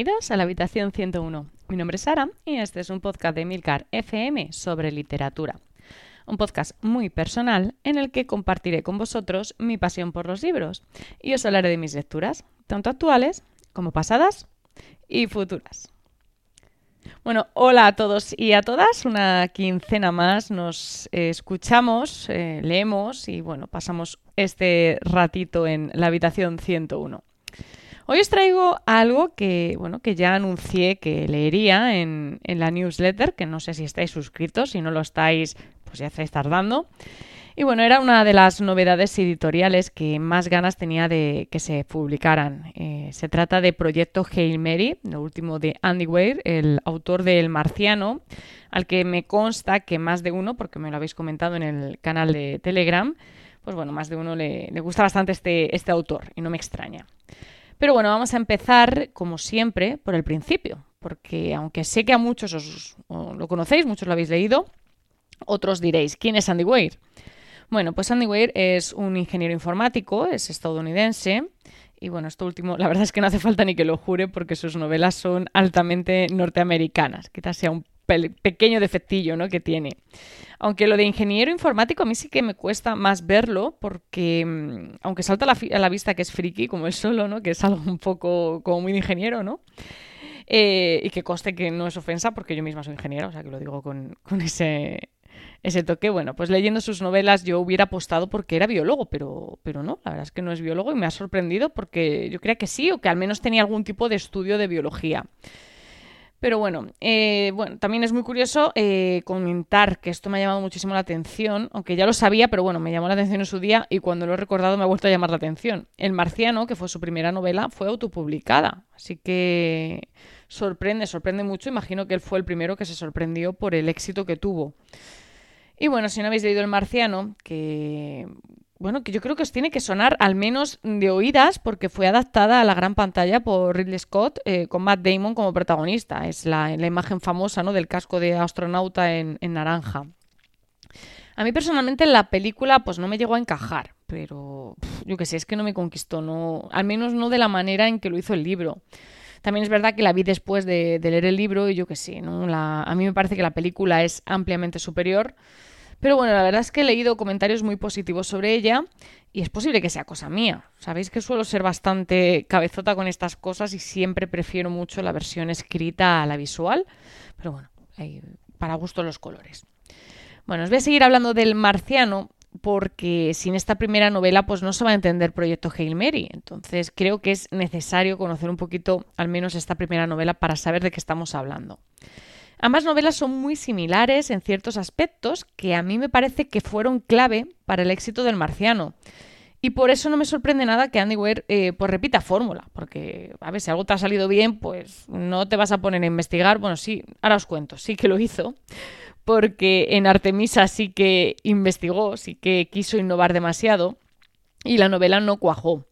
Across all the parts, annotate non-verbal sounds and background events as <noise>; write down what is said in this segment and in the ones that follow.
bienvenidos a la habitación 101. Mi nombre es Sara y este es un podcast de Milcar FM sobre literatura. Un podcast muy personal en el que compartiré con vosotros mi pasión por los libros y os hablaré de mis lecturas, tanto actuales como pasadas y futuras. Bueno, hola a todos y a todas. Una quincena más nos escuchamos, eh, leemos y bueno, pasamos este ratito en la habitación 101. Hoy os traigo algo que, bueno, que ya anuncié que leería en, la newsletter, que no sé si estáis suscritos, si no lo estáis, pues ya estáis tardando. Y bueno, era una de las novedades editoriales que más ganas tenía de que se publicaran. Eh, se trata de Proyecto Hail Mary, lo último de Andy Weir, el autor de El Marciano, al que me consta que más de uno, porque me lo habéis comentado en el canal de Telegram, pues bueno, más de uno le, le gusta bastante este, este autor y no me extraña. Pero bueno, vamos a empezar, como siempre, por el principio, porque aunque sé que a muchos os, lo conocéis, muchos lo habéis leído, otros diréis, ¿quién es Andy Weir? Bueno, pues Andy Weir es un ingeniero informático, es estadounidense, y bueno, esto último, la verdad es que no hace falta ni que lo jure porque sus novelas son altamente norteamericanas. Quizás sea un pequeño defectillo ¿no? que tiene. Aunque lo de ingeniero informático a mí sí que me cuesta más verlo porque, mm, aunque salta a la, vista que es friki, como es solo, ¿no? que es algo un poco como muy de ingeniero, ¿no? Eh, y que coste que no es ofensa porque yo misma soy ingeniera, o sea que lo digo con, ese, ese toque. Bueno, pues leyendo sus novelas yo hubiera apostado porque era biólogo, pero, pero no, la verdad es que no es biólogo y me ha sorprendido porque yo creía que sí o que al menos tenía algún tipo de estudio de biología. Pero bueno, eh, bueno, también es muy curioso eh, comentar que esto me ha llamado muchísimo la atención, aunque ya lo sabía, pero bueno, me llamó la atención en su día y cuando lo he recordado me ha vuelto a llamar la atención. El Marciano, que fue su primera novela, fue autopublicada, así que sorprende, sorprende mucho. Imagino que él fue el primero que se sorprendió por el éxito que tuvo. Y bueno, si no habéis leído El Marciano, que bueno, que yo creo que os tiene que sonar al menos de oídas porque fue adaptada a la gran pantalla por Ridley Scott eh, con Matt Damon como protagonista. Es la, imagen famosa ¿no? del casco de astronauta en, naranja. A mí personalmente la película pues no me llegó a encajar, pero yo que sé, es que no me conquistó, no, al menos no de la manera en que lo hizo el libro. También es verdad que la vi después de, leer el libro y yo que sé, ¿no? a mí me parece que la película es ampliamente superior. Pero bueno, la verdad es que he leído comentarios muy positivos sobre ella y es posible que sea cosa mía. Sabéis que suelo ser bastante cabezota con estas cosas y siempre prefiero mucho la versión escrita a la visual. Pero bueno, para gusto los colores. Bueno, os voy a seguir hablando del marciano porque sin esta primera novela pues no se va a entender Proyecto Hail Mary. Entonces creo que es necesario conocer un poquito al menos esta primera novela para saber de qué estamos hablando. Ambas novelas son muy similares en ciertos aspectos que a mí me parece que fueron clave para el éxito del marciano. Y por eso no me sorprende nada que Andy Weir eh, pues repita fórmula, porque a ver, si algo te ha salido bien, pues no te vas a poner a investigar. Bueno, sí, ahora os cuento, sí que lo hizo, porque en Artemisa sí que investigó, sí que quiso innovar demasiado y la novela no cuajó.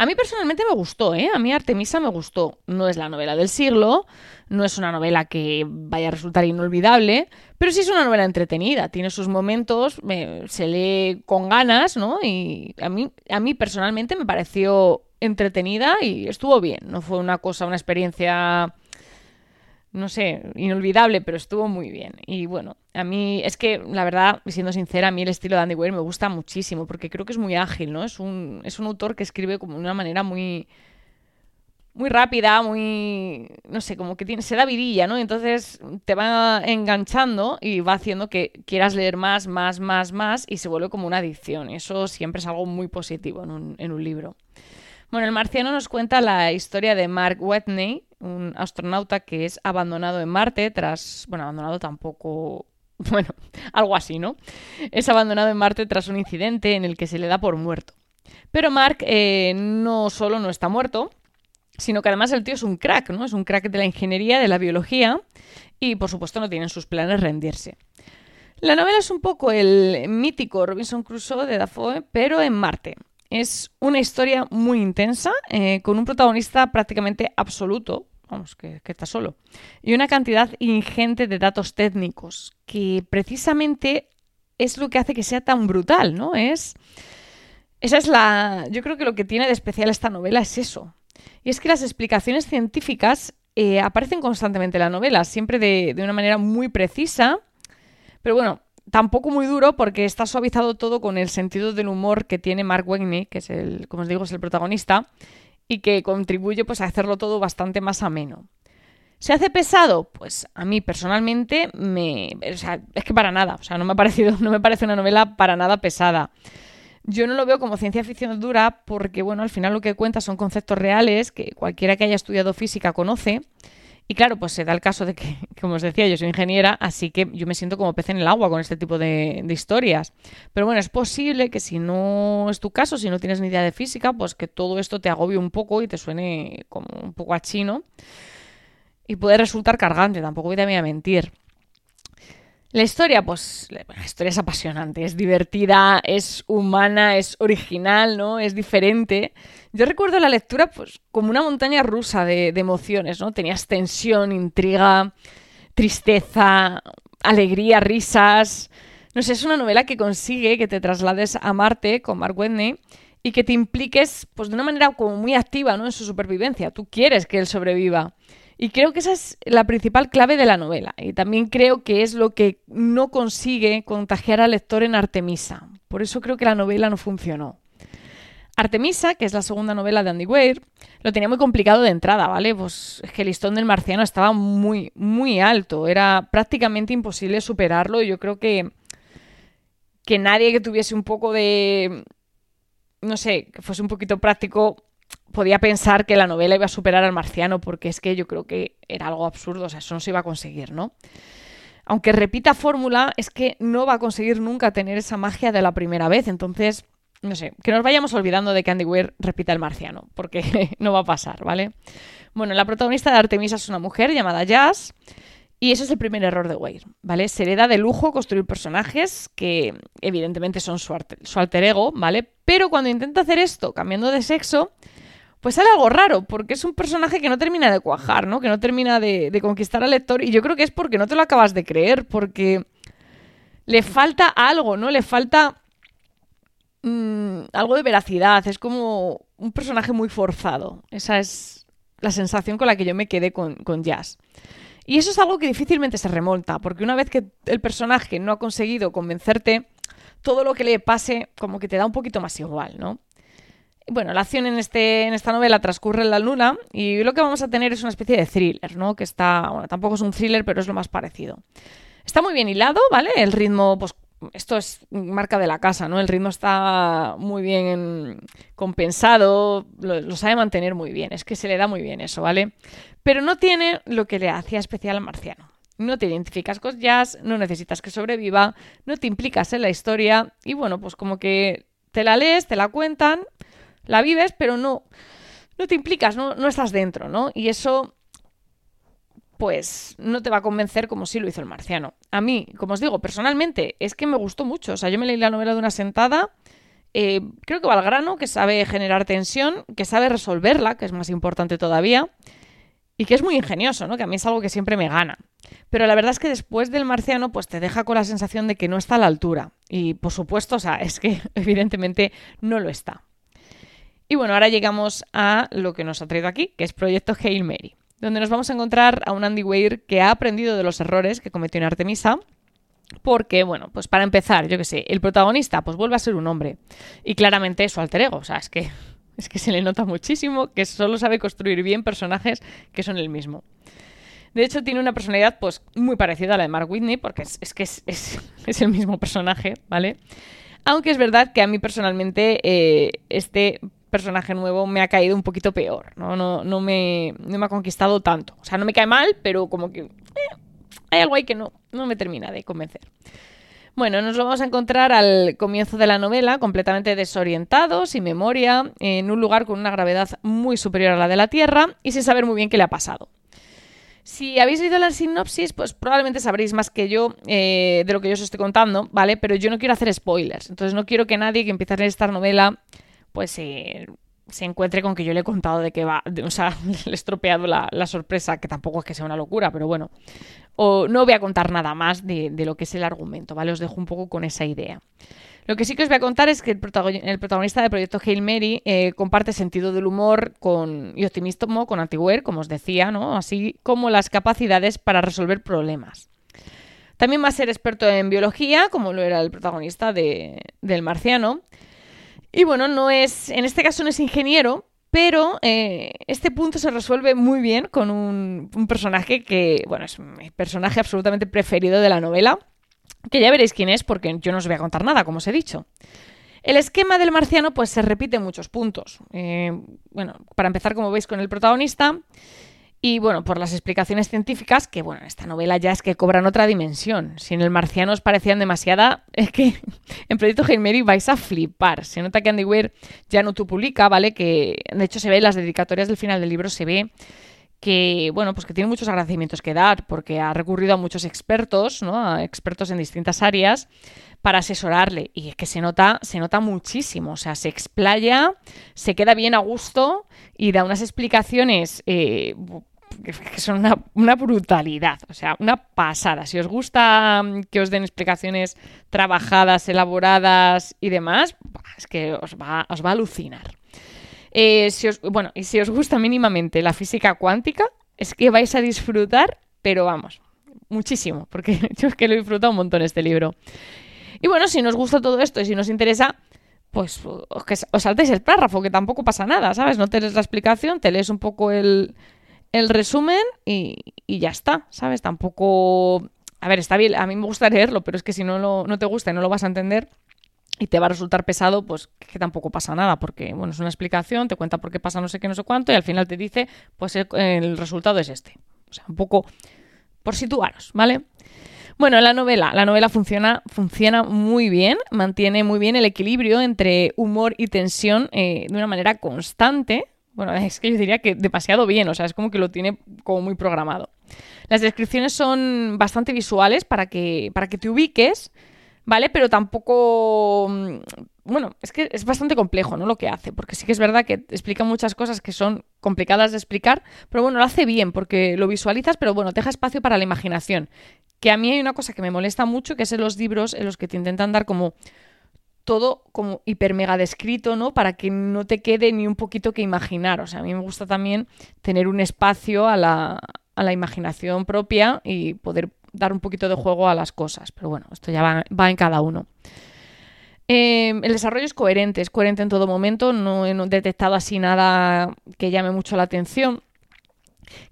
A mí personalmente me gustó, ¿eh? A mí Artemisa me gustó. No es la novela del siglo, no es una novela que vaya a resultar inolvidable, pero sí es una novela entretenida. Tiene sus momentos, se lee con ganas, ¿no? Y a mí, a mí personalmente me pareció entretenida y estuvo bien. No fue una cosa, una experiencia no sé, inolvidable, pero estuvo muy bien. Y bueno, a mí es que, la verdad, siendo sincera, a mí el estilo de Andy Weir me gusta muchísimo, porque creo que es muy ágil, ¿no? Es un, es un autor que escribe como de una manera muy muy rápida, muy, no sé, como que tiene, se da vidilla, ¿no? Entonces te va enganchando y va haciendo que quieras leer más, más, más, más y se vuelve como una adicción. Eso siempre es algo muy positivo en un, en un libro. Bueno, el marciano nos cuenta la historia de Mark Whitney, un astronauta que es abandonado en Marte tras, bueno, abandonado tampoco, <laughs> bueno, algo así, ¿no? Es abandonado en Marte tras un incidente en el que se le da por muerto. Pero Mark eh, no solo no está muerto, sino que además el tío es un crack, ¿no? Es un crack de la ingeniería, de la biología y por supuesto no tiene en sus planes rendirse. La novela es un poco el mítico Robinson Crusoe de Dafoe, pero en Marte. Es una historia muy intensa, eh, con un protagonista prácticamente absoluto, vamos, que, está solo, y una cantidad ingente de datos técnicos, que precisamente es lo que hace que sea tan brutal, ¿no? Es. Esa es la. Yo creo que lo que tiene de especial esta novela es eso. Y es que las explicaciones científicas eh, aparecen constantemente en la novela, siempre de, de una manera muy precisa, pero bueno, tampoco muy duro porque está suavizado todo con el sentido del humor que tiene Mark Wegney, que es el, como os digo, es el protagonista, y que contribuye pues a hacerlo todo bastante más ameno. ¿Se hace pesado? Pues a mí personalmente me. O sea, es que para nada. O sea, no me ha parecido, <laughs> no me parece una novela para nada pesada. Yo no lo veo como ciencia ficción dura porque, bueno, al final lo que cuenta son conceptos reales que cualquiera que haya estudiado física conoce. Y claro, pues se da el caso de que, <laughs> como os decía, yo soy ingeniera, así que yo me siento como pez en el agua con este tipo de, de, historias. Pero bueno, es posible que si no es tu caso, si no tienes ni idea de física, pues que todo esto te agobie un poco y te suene como un poco a chino. Y puede resultar cargante, tampoco voy a mentir. La historia, pues, la historia es apasionante, es divertida, es humana, es original, ¿no? Es diferente. Yo recuerdo la lectura, pues, como una montaña rusa de, emociones, ¿no? Tenías tensión, intriga, tristeza, alegría, risas. No sé, es una novela que consigue que te traslades a Marte con Mark Whitney y que te impliques, pues, de una manera como muy activa, ¿no? En su supervivencia. Tú quieres que él sobreviva. Y creo que esa es la principal clave de la novela. Y también creo que es lo que no consigue contagiar al lector en Artemisa. Por eso creo que la novela no funcionó. Artemisa, que es la segunda novela de Andy Weir, lo tenía muy complicado de entrada, ¿vale? Pues es el listón del marciano estaba muy, muy alto. Era prácticamente imposible superarlo. Y yo creo que, que nadie que tuviese un poco de. No sé, que fuese un poquito práctico, podía pensar que la novela iba a superar al marciano, porque es que yo creo que era algo absurdo, o sea, eso no se iba a conseguir, ¿no? Aunque repita fórmula, es que no va a conseguir nunca tener esa magia de la primera vez, entonces, no sé, que nos vayamos olvidando de que Andy Weir repita el marciano, porque <laughs> no va a pasar, ¿vale? Bueno, la protagonista de Artemisa es una mujer llamada Jazz, y ese es el primer error de Weir, ¿vale? Se le da de lujo construir personajes que evidentemente son su, su alter ego, ¿vale? Pero cuando intenta hacer esto cambiando de sexo, pues sale algo raro, porque es un personaje que no termina de cuajar, ¿no? Que no termina de, conquistar al lector. Y yo creo que es porque no te lo acabas de creer, porque le falta algo, ¿no? Le falta mm, algo de veracidad. Es como un personaje muy forzado. Esa es la sensación con la que yo me quedé con, con Jazz. Y eso es algo que difícilmente se remonta, porque una vez que el personaje no ha conseguido convencerte, todo lo que le pase como que te da un poquito más igual, ¿no? Bueno, la acción en, este, en esta novela transcurre en la luna y lo que vamos a tener es una especie de thriller, ¿no? Que está, bueno, tampoco es un thriller, pero es lo más parecido. Está muy bien hilado, ¿vale? El ritmo, pues esto es marca de la casa, ¿no? El ritmo está muy bien compensado, lo, sabe mantener muy bien, es que se le da muy bien eso, ¿vale? Pero no tiene lo que le hacía especial al marciano. No te identificas con jazz, no necesitas que sobreviva, no te implicas en la historia y bueno, pues como que te la lees, te la cuentan la vives, pero no, no te implicas, no, no estás dentro, ¿no? Y eso, pues, no te va a convencer como si lo hizo el marciano. A mí, como os digo, personalmente, es que me gustó mucho. O sea, yo me leí la novela de una sentada. Eh, creo que va al grano, que sabe generar tensión, que sabe resolverla, que es más importante todavía, y que es muy ingenioso, ¿no? Que a mí es algo que siempre me gana. Pero la verdad es que después del marciano, pues te deja con la sensación de que no está a la altura. Y por supuesto, o sea, <laughs> es que evidentemente no lo está. Y bueno, ahora llegamos a lo que nos ha traído aquí, que es Proyecto Hail Mary, donde nos vamos a encontrar a un Andy Weir que ha aprendido de los errores que cometió en Artemisa, porque, bueno, pues para empezar, yo que sé, el protagonista pues vuelve a ser un hombre. Y claramente es su alter ego. O sea, es que, <laughs> es que se le nota muchísimo que solo sabe construir bien personajes que son el mismo. De hecho, tiene una personalidad pues muy parecida a la de Mark Whitney, porque es, que es, <laughs> es, el mismo personaje, ¿vale? Aunque es verdad que a mí personalmente eh, este personaje nuevo me ha caído un poquito peor, ¿no? No, no, me, no me ha conquistado tanto. O sea, no me cae mal, pero como que eh, hay algo ahí que no, no me termina de convencer. Bueno, nos lo vamos a encontrar al comienzo de la novela, completamente desorientado, sin memoria, en un lugar con una gravedad muy superior a la de la Tierra y sin saber muy bien qué le ha pasado. Si habéis leído la sinopsis, pues probablemente sabréis más que yo eh, de lo que yo os estoy contando, ¿vale? Pero yo no quiero hacer spoilers, entonces no quiero que nadie que empiece a leer esta novela pues se encuentre con que yo le he contado de que va, o sea, <laughs> le he estropeado la, sorpresa, que tampoco es que sea una locura, pero bueno, o no voy a contar nada más de, lo que es el argumento, ¿vale? Os dejo un poco con esa idea. Lo que sí que os voy a contar es que el, protagonista del proyecto Hail Mary eh, comparte sentido del humor con, y optimismo con Antiware, como os decía, ¿no? Así como las capacidades para resolver problemas. También va a ser experto en biología, como lo era el protagonista de, del Marciano. Y bueno, no es, en este caso no es ingeniero, pero eh, este punto se resuelve muy bien con un, un, personaje que, bueno, es mi personaje absolutamente preferido de la novela que ya veréis quién es porque yo no os voy a contar nada, como os he dicho. El esquema del marciano pues se repite en muchos puntos. Eh, bueno, para empezar, como veis, con el protagonista y bueno, por las explicaciones científicas, que bueno, esta novela ya es que cobran otra dimensión. Si en el marciano os parecían demasiada, <laughs> es que en Proyecto Mary vais a flipar. Se nota que Andy Weir ya no tu publica, ¿vale? Que de hecho se ve las dedicatorias del final del libro, se ve que bueno, pues que tiene muchos agradecimientos que dar, porque ha recurrido a muchos expertos, ¿no? A expertos en distintas áreas para asesorarle. Y es que se nota, se nota muchísimo. O sea, se explaya, se queda bien a gusto y da unas explicaciones eh, que son una, una, brutalidad. O sea, una pasada. Si os gusta mm, que os den explicaciones trabajadas, elaboradas y demás, es que os va, os va a alucinar. Eh, si os, bueno, y si os gusta mínimamente la física cuántica, es que vais a disfrutar, pero vamos, muchísimo, porque <laughs> yo es que lo he disfrutado un montón este libro. Y bueno, si nos gusta todo esto y si nos interesa, pues os, saltéis el párrafo, que tampoco pasa nada, ¿sabes? No te lees la explicación, te lees un poco el, el resumen y, y, ya está, ¿sabes? Tampoco... A ver, está bien, a mí me gusta leerlo, pero es que si no, lo, no te gusta y no lo vas a entender, y te va a resultar pesado, pues que tampoco pasa nada, porque bueno, es una explicación, te cuenta por qué pasa no sé qué, no sé cuánto, y al final te dice, pues el, resultado es este. O sea, un poco por situaros, ¿vale? Bueno, la novela, la novela funciona, funciona muy bien, mantiene muy bien el equilibrio entre humor y tensión eh, de una manera constante. Bueno, es que yo diría que demasiado bien, o sea, es como que lo tiene como muy programado. Las descripciones son bastante visuales para que, para que te ubiques ¿vale? Pero tampoco... Mm, bueno, es que es bastante complejo, ¿no? Lo que hace, porque sí que es verdad que explica muchas cosas que son complicadas de explicar, pero bueno, lo hace bien porque lo visualizas, pero bueno, deja espacio para la imaginación. Que a mí hay una cosa que me molesta mucho, que es en los libros en los que te intentan dar como todo como hiper mega descrito, ¿no? Para que no te quede ni un poquito que imaginar. O sea, a mí me gusta también tener un espacio a la, a la imaginación propia y poder dar un poquito de juego a las cosas. Pero bueno, esto ya va, en cada uno. Em, el desarrollo es coherente, es coherente en todo momento, no he detectado así nada que llame mucho la atención.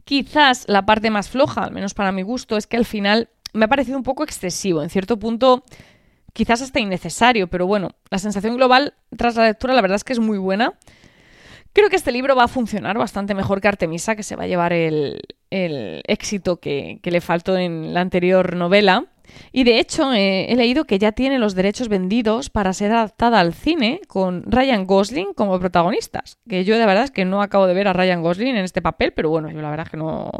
Quizás la parte más floja, al menos para mi gusto, es que al final me ha parecido un poco excesivo, en cierto punto quizás hasta innecesario, pero bueno, la sensación global tras la lectura la verdad es que es muy buena. Creo que este libro va a funcionar bastante mejor que Artemisa, que se va a llevar el, éxito que, le faltó en la anterior novela. Y de hecho, eh, he leído que ya tiene los derechos vendidos para ser adaptada al cine con Ryan Gosling como protagonistas. Que yo de verdad es que no acabo de ver a Ryan Gosling en este papel, pero bueno, yo la verdad es que no.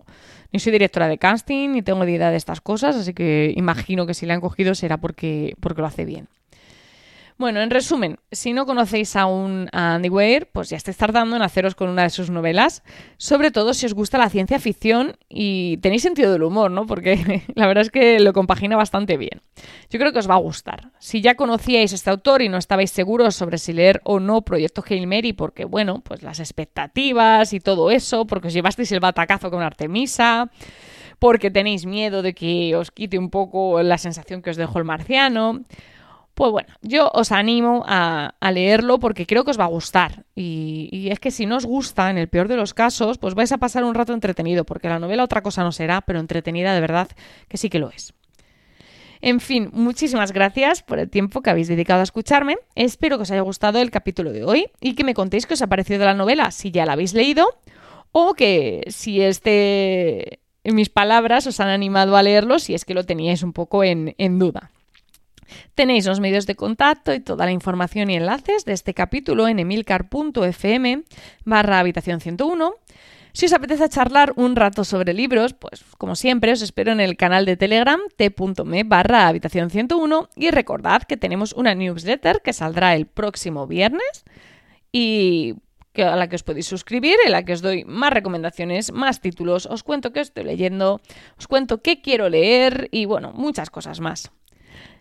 Ni soy directora de casting, ni tengo idea de estas cosas, así que imagino que si le han cogido será porque, porque lo hace bien. Bueno, en resumen, si no conocéis aún a Andy Weir, pues ya estáis tardando en haceros con una de sus novelas, sobre todo si os gusta la ciencia ficción y tenéis sentido del humor, ¿no? Porque <laughs> la verdad es que lo compagina bastante bien. Yo creo que os va a gustar. Si ya conocíais a este autor y no estabais seguros sobre si leer o no Proyecto Hail Mary, porque bueno, pues las expectativas y todo eso, porque os llevasteis el batacazo con Artemisa, porque tenéis miedo de que os quite un poco la sensación que os dejó el marciano pues bueno, yo os animo a, leerlo porque creo que os va a gustar. Y, es que si no os gusta, en el peor de los casos, pues vais a pasar un rato entretenido, porque la novela otra cosa no será, pero entretenida de verdad que sí que lo es. En fin, muchísimas gracias por el tiempo que habéis dedicado a escucharme. Espero que os haya gustado el capítulo de hoy y que me contéis qué os ha parecido la novela, si ya la habéis leído o que si este, en mis palabras os han animado a leerlo, si es que lo teníais un poco en duda. Tenéis los medios de contacto y toda la información y enlaces de este capítulo en emilcar.fm barra habitación 101. Si os apetece charlar un rato sobre libros, pues como siempre os espero en el canal de Telegram t.me barra habitación 101 y recordad que tenemos una newsletter que saldrá el próximo viernes y a la que os podéis suscribir, en la que os doy más recomendaciones, más títulos, os cuento qué estoy leyendo, os cuento qué quiero leer y bueno, muchas cosas más.